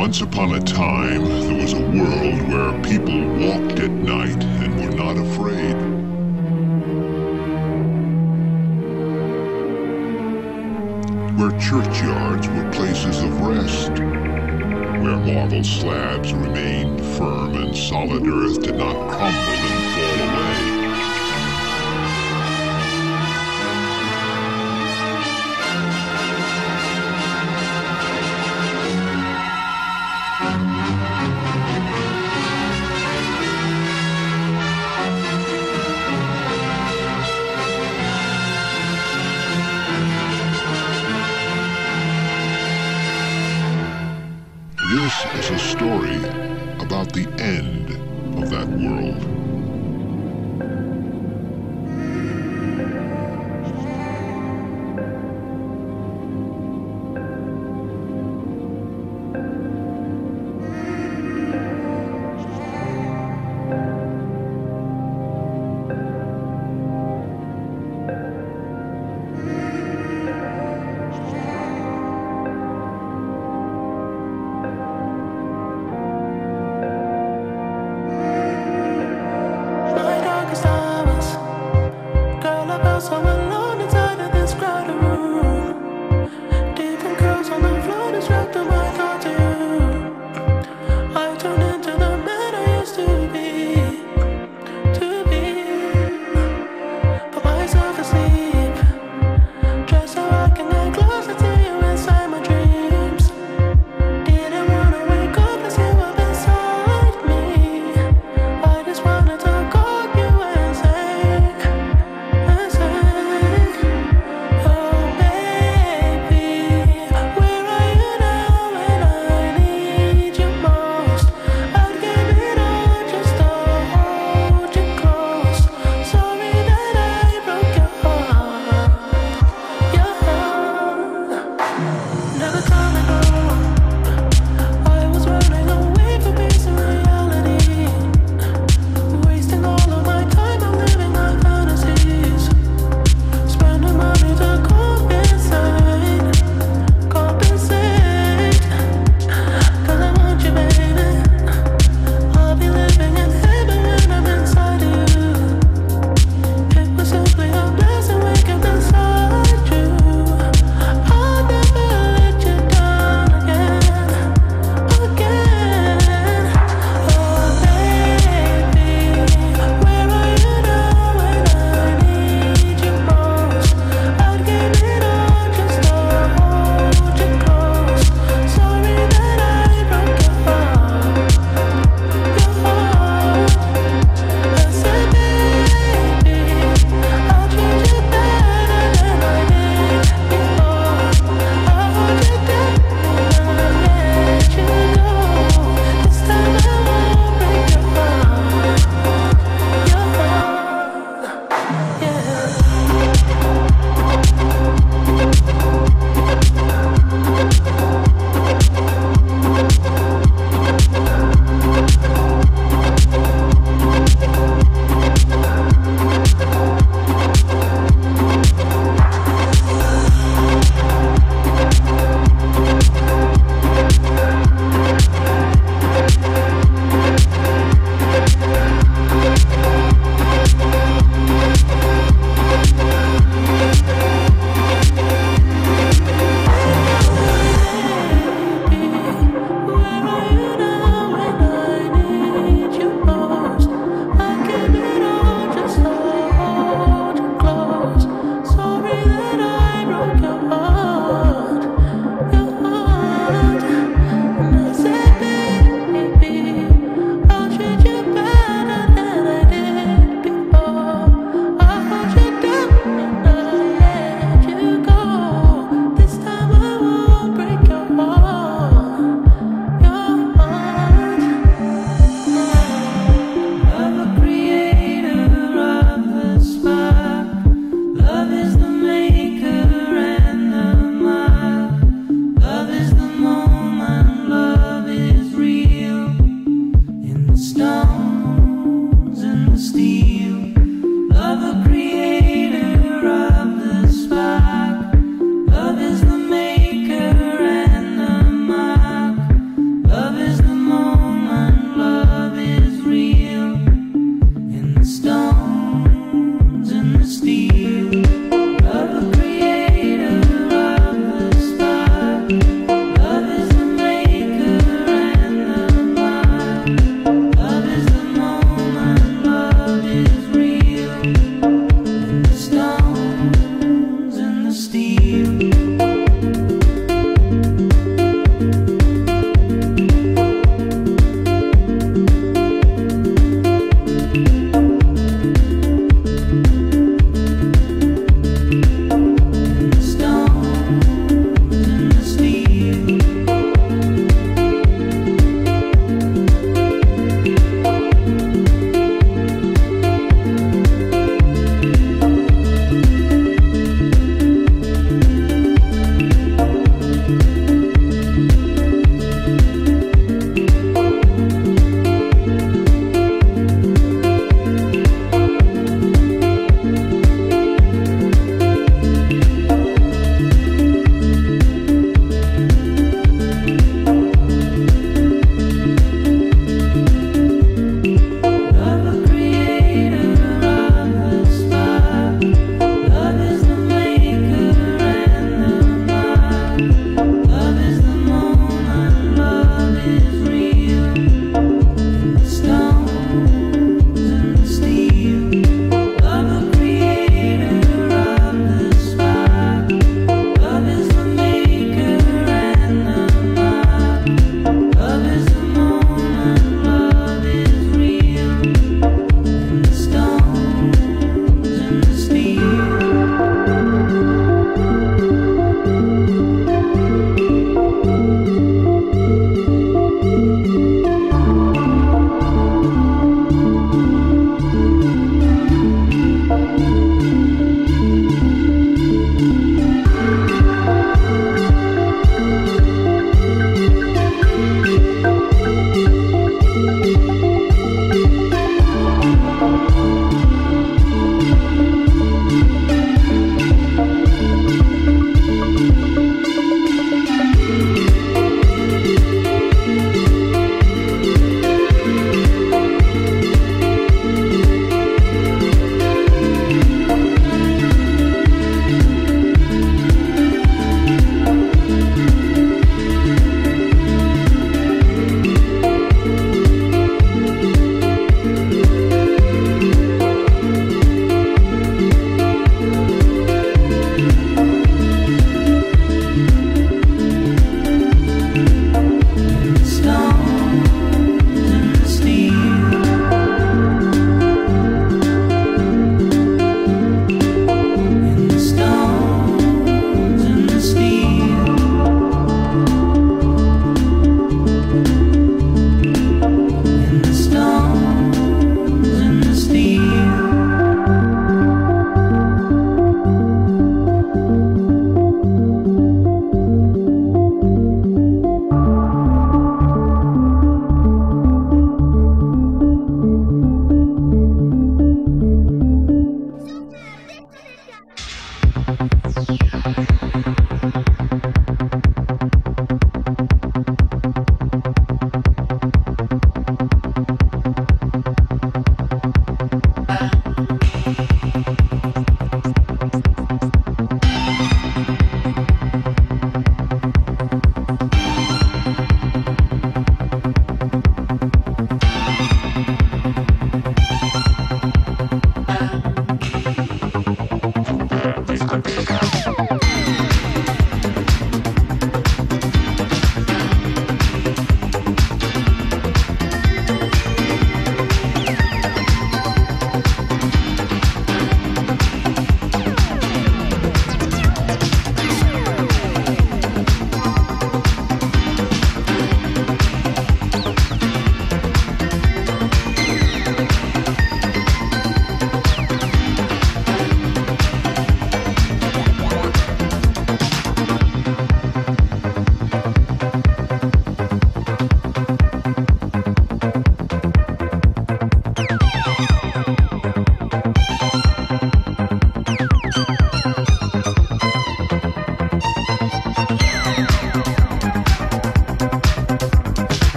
Once upon a time, there was a world where people walked at night and were not afraid. Where churchyards were places of rest. Where marble slabs remained firm and solid earth did not crumble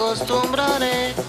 acostumbraré.